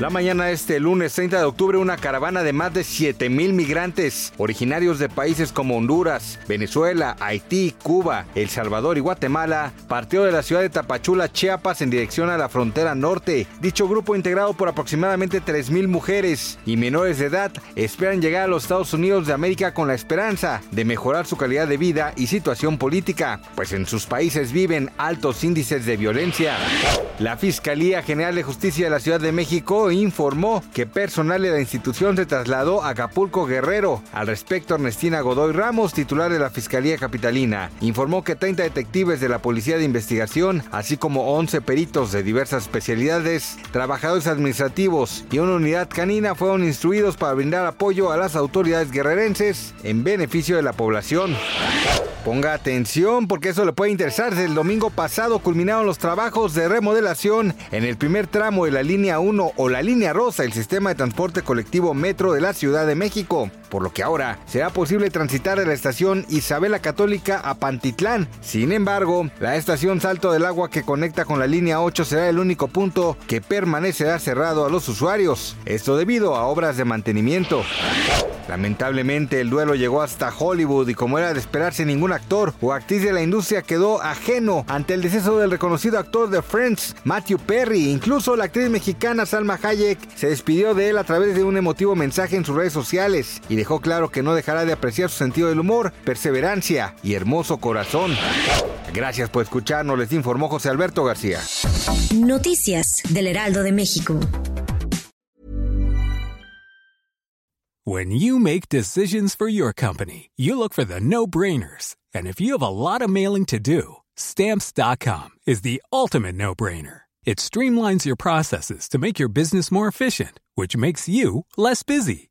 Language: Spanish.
La mañana de este lunes 30 de octubre, una caravana de más de 7 mil migrantes originarios de países como Honduras, Venezuela, Haití, Cuba, El Salvador y Guatemala partió de la ciudad de Tapachula, Chiapas, en dirección a la frontera norte. Dicho grupo, integrado por aproximadamente 3 mil mujeres y menores de edad, esperan llegar a los Estados Unidos de América con la esperanza de mejorar su calidad de vida y situación política, pues en sus países viven altos índices de violencia. La Fiscalía General de Justicia de la Ciudad de México informó que personal de la institución se trasladó a Acapulco Guerrero. Al respecto, Ernestina Godoy Ramos, titular de la Fiscalía Capitalina, informó que 30 detectives de la Policía de Investigación, así como 11 peritos de diversas especialidades, trabajadores administrativos y una unidad canina fueron instruidos para brindar apoyo a las autoridades guerrerenses en beneficio de la población. Ponga atención porque eso le puede interesar. El domingo pasado culminaron los trabajos de remodelación en el primer tramo de la línea 1 o la línea rosa, el sistema de transporte colectivo metro de la Ciudad de México, por lo que ahora será posible transitar de la estación Isabela Católica a Pantitlán. Sin embargo, la estación Salto del Agua que conecta con la línea 8 será el único punto que permanecerá cerrado a los usuarios. Esto debido a obras de mantenimiento. Lamentablemente el duelo llegó hasta Hollywood y como era de esperarse ningún actor o actriz de la industria quedó ajeno ante el deceso del reconocido actor de Friends, Matthew Perry. Incluso la actriz mexicana Salma Hayek se despidió de él a través de un emotivo mensaje en sus redes sociales y dejó claro que no dejará de apreciar su sentido del humor, perseverancia y hermoso corazón. Gracias por escucharnos, les informó José Alberto García. Noticias del Heraldo de México. When you make decisions for your company, you look for the no-brainers. And if you have a lot of mailing to do, stamps.com is the ultimate no-brainer. It streamlines your processes to make your business more efficient, which makes you less busy.